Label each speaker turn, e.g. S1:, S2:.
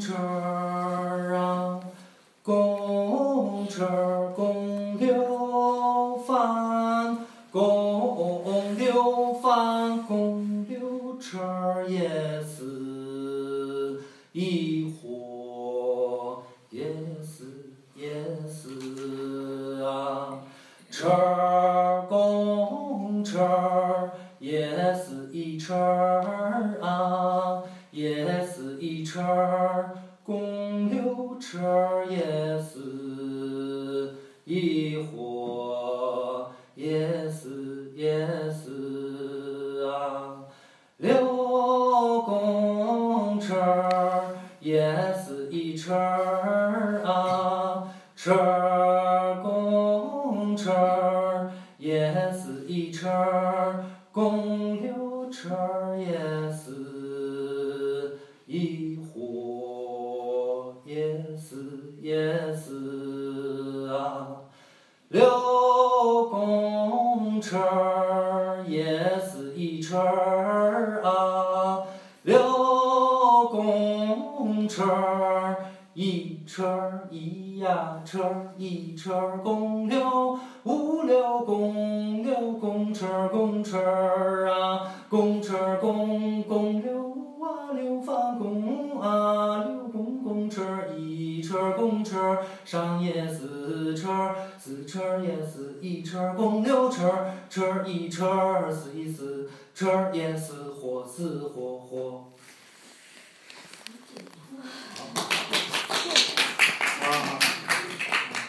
S1: 车儿啊，公车公溜饭，公溜饭，公溜车也是一伙，也是也是啊，车公车也是一车儿啊，也是一车一伙，也是也是啊，溜公车也是一车啊，车公车也是一车，公溜车也是一伙，也是也是，溜公车也是一车儿啊，溜公车一车一呀车一车公溜五溜公溜公车公车啊，公车公公溜啊溜发公啊溜公公车一车公车儿上也是车儿，四车儿也是一车儿公六车，车一车儿是一四车儿也是伙是伙伙。